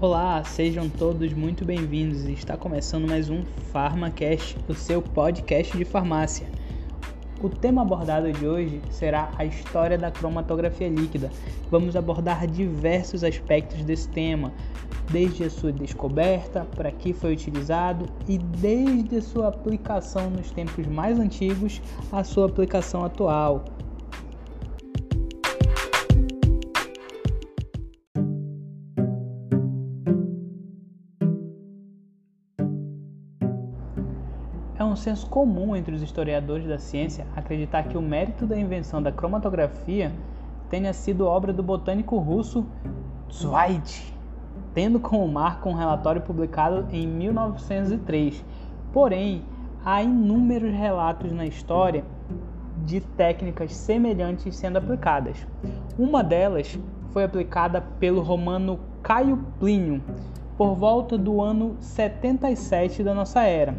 Olá, sejam todos muito bem-vindos. Está começando mais um PharmaCast, o seu podcast de farmácia. O tema abordado de hoje será a história da cromatografia líquida. Vamos abordar diversos aspectos desse tema, desde a sua descoberta, para que foi utilizado e desde a sua aplicação nos tempos mais antigos à sua aplicação atual. Senso comum entre os historiadores da ciência acreditar que o mérito da invenção da cromatografia tenha sido obra do botânico russo Zweig, tendo como marco um relatório publicado em 1903. Porém, há inúmeros relatos na história de técnicas semelhantes sendo aplicadas. Uma delas foi aplicada pelo romano Caio Plínio por volta do ano 77 da nossa era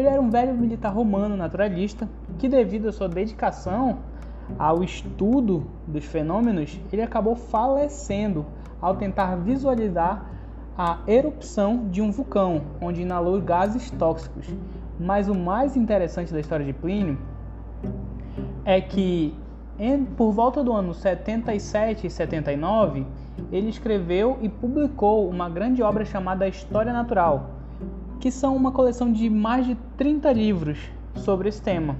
ele era um velho militar romano naturalista que, devido à sua dedicação ao estudo dos fenômenos, ele acabou falecendo ao tentar visualizar a erupção de um vulcão, onde inalou gases tóxicos. Mas o mais interessante da história de Plínio é que por volta do ano 77 e 79, ele escreveu e publicou uma grande obra chamada História Natural, que são uma coleção de mais de 30 livros sobre esse tema.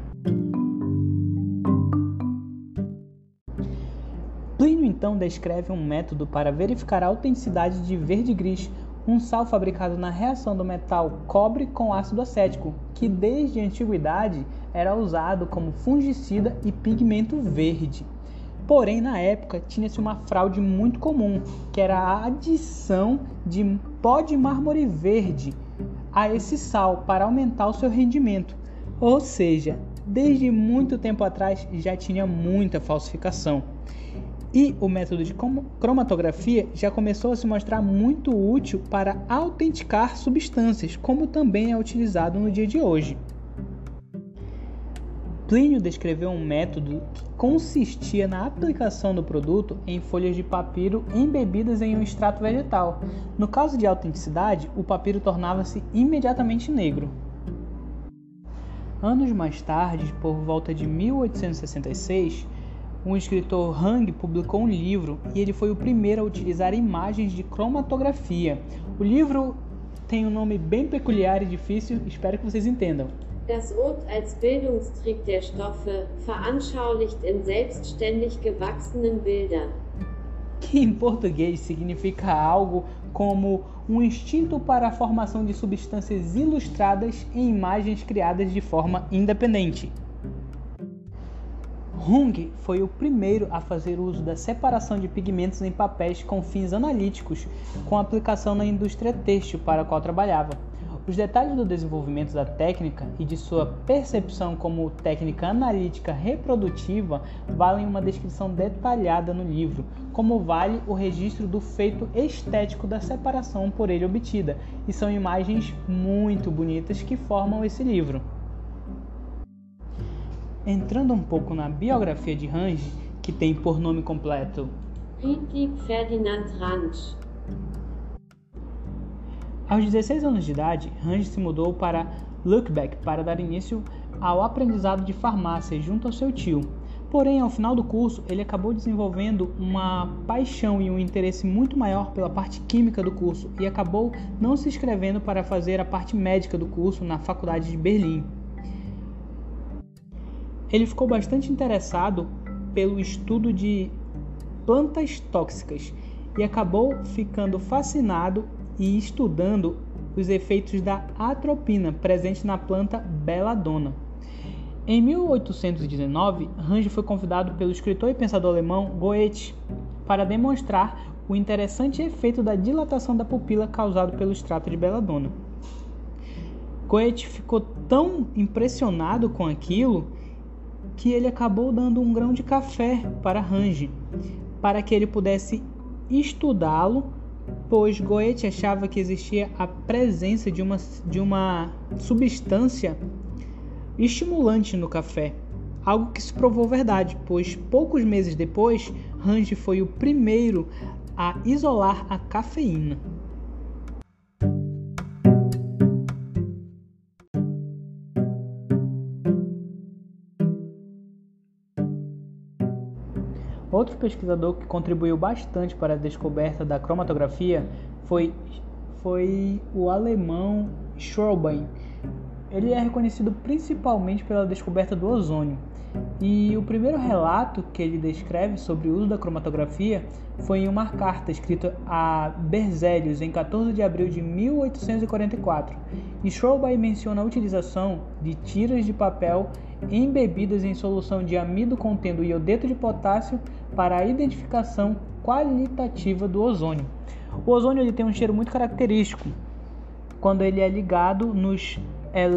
Plínio então descreve um método para verificar a autenticidade de verde-gris, um sal fabricado na reação do metal cobre com ácido acético, que desde a antiguidade era usado como fungicida e pigmento verde. Porém, na época, tinha-se uma fraude muito comum, que era a adição de pó de mármore verde a esse sal para aumentar o seu rendimento. Ou seja, desde muito tempo atrás já tinha muita falsificação. E o método de cromatografia já começou a se mostrar muito útil para autenticar substâncias, como também é utilizado no dia de hoje. Plínio descreveu um método que consistia na aplicação do produto em folhas de papiro embebidas em um extrato vegetal. No caso de autenticidade, o papiro tornava-se imediatamente negro. Anos mais tarde, por volta de 1866, um escritor Hang publicou um livro e ele foi o primeiro a utilizar imagens de cromatografia. O livro tem um nome bem peculiar e difícil, espero que vocês entendam. Das als Bildungstrieb der Stoffe veranschaulicht in selbstständig gewachsenen Bildern. Que em português significa algo como um instinto para a formação de substâncias ilustradas em imagens criadas de forma independente. Hung foi o primeiro a fazer uso da separação de pigmentos em papéis com fins analíticos, com aplicação na indústria têxtil para a qual trabalhava. Os detalhes do desenvolvimento da técnica e de sua percepção como técnica analítica reprodutiva valem uma descrição detalhada no livro, como vale o registro do feito estético da separação por ele obtida, e são imagens muito bonitas que formam esse livro. Entrando um pouco na biografia de Range, que tem por nome completo Friedrich Ferdinand Range, aos 16 anos de idade, Range se mudou para Lübeck para dar início ao aprendizado de farmácia junto ao seu tio. Porém, ao final do curso, ele acabou desenvolvendo uma paixão e um interesse muito maior pela parte química do curso e acabou não se inscrevendo para fazer a parte médica do curso na Faculdade de Berlim. Ele ficou bastante interessado pelo estudo de plantas tóxicas e acabou ficando fascinado e estudando os efeitos da atropina presente na planta belladonna. Em 1819, Range foi convidado pelo escritor e pensador alemão Goethe para demonstrar o interessante efeito da dilatação da pupila causado pelo extrato de belladonna. Goethe ficou tão impressionado com aquilo que ele acabou dando um grão de café para Range, para que ele pudesse estudá-lo pois Goethe achava que existia a presença de uma, de uma substância estimulante no café, algo que se provou verdade, pois poucos meses depois, Range foi o primeiro a isolar a cafeína. Outro pesquisador que contribuiu bastante para a descoberta da cromatografia foi, foi o alemão Schroben. Ele é reconhecido principalmente pela descoberta do ozônio. E o primeiro relato que ele descreve sobre o uso da cromatografia foi em uma carta escrita a Berzelius em 14 de abril de 1844. E Schroby menciona a utilização de tiras de papel embebidas em solução de amido contendo iodeto de potássio para a identificação qualitativa do ozônio. O ozônio ele tem um cheiro muito característico quando ele é ligado nos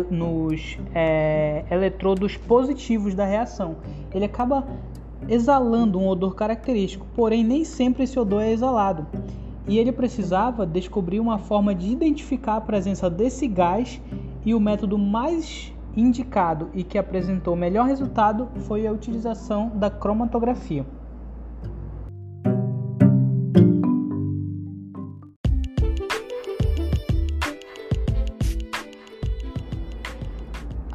nos é, eletrodos positivos da reação. Ele acaba exalando um odor característico, porém nem sempre esse odor é exalado. E ele precisava descobrir uma forma de identificar a presença desse gás e o método mais indicado e que apresentou melhor resultado foi a utilização da cromatografia.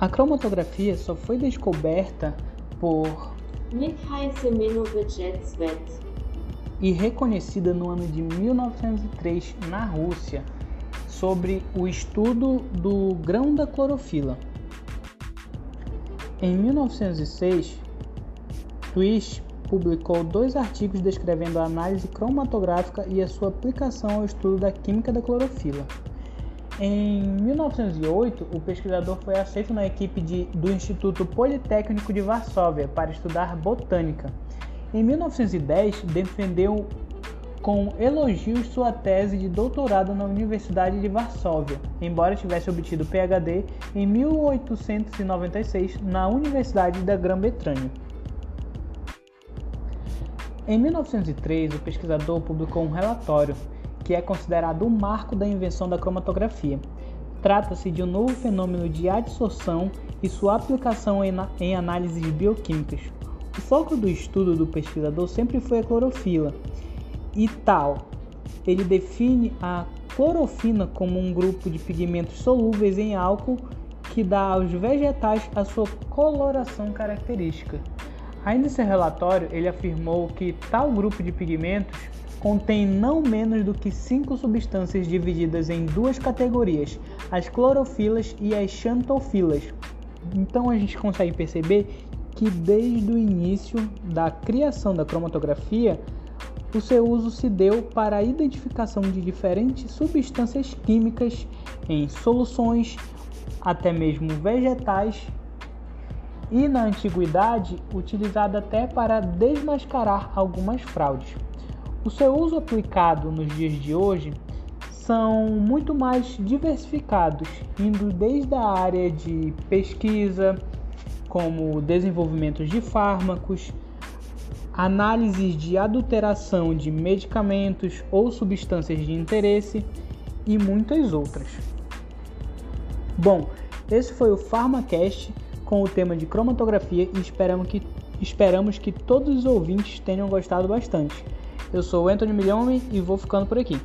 A cromatografia só foi descoberta por Mikhail Semyonovich e reconhecida no ano de 1903 na Rússia sobre o estudo do grão da clorofila. Em 1906, Twist publicou dois artigos descrevendo a análise cromatográfica e a sua aplicação ao estudo da química da clorofila. Em 1908, o pesquisador foi aceito na equipe de, do Instituto Politécnico de Varsóvia para estudar botânica. Em 1910, defendeu com elogios sua tese de doutorado na Universidade de Varsóvia, embora tivesse obtido PhD em 1896 na Universidade da Grã-Bretanha. Em 1903, o pesquisador publicou um relatório que é considerado o marco da invenção da cromatografia. Trata-se de um novo fenômeno de adsorção e sua aplicação em, em análises bioquímicas. O foco do estudo do pesquisador sempre foi a clorofila e tal. Ele define a clorofina como um grupo de pigmentos solúveis em álcool que dá aos vegetais a sua coloração característica. Ainda em seu relatório, ele afirmou que tal grupo de pigmentos contém não menos do que cinco substâncias divididas em duas categorias, as clorofilas e as xantofilas. Então a gente consegue perceber que desde o início da criação da cromatografia, o seu uso se deu para a identificação de diferentes substâncias químicas em soluções, até mesmo vegetais, e na antiguidade utilizada até para desmascarar algumas fraudes. O seu uso aplicado nos dias de hoje são muito mais diversificados, indo desde a área de pesquisa, como desenvolvimento de fármacos, análises de adulteração de medicamentos ou substâncias de interesse e muitas outras. Bom, esse foi o PharmaCast com o tema de cromatografia e esperamos que, esperamos que todos os ouvintes tenham gostado bastante. Eu sou o Anthony Milhome e vou ficando por aqui.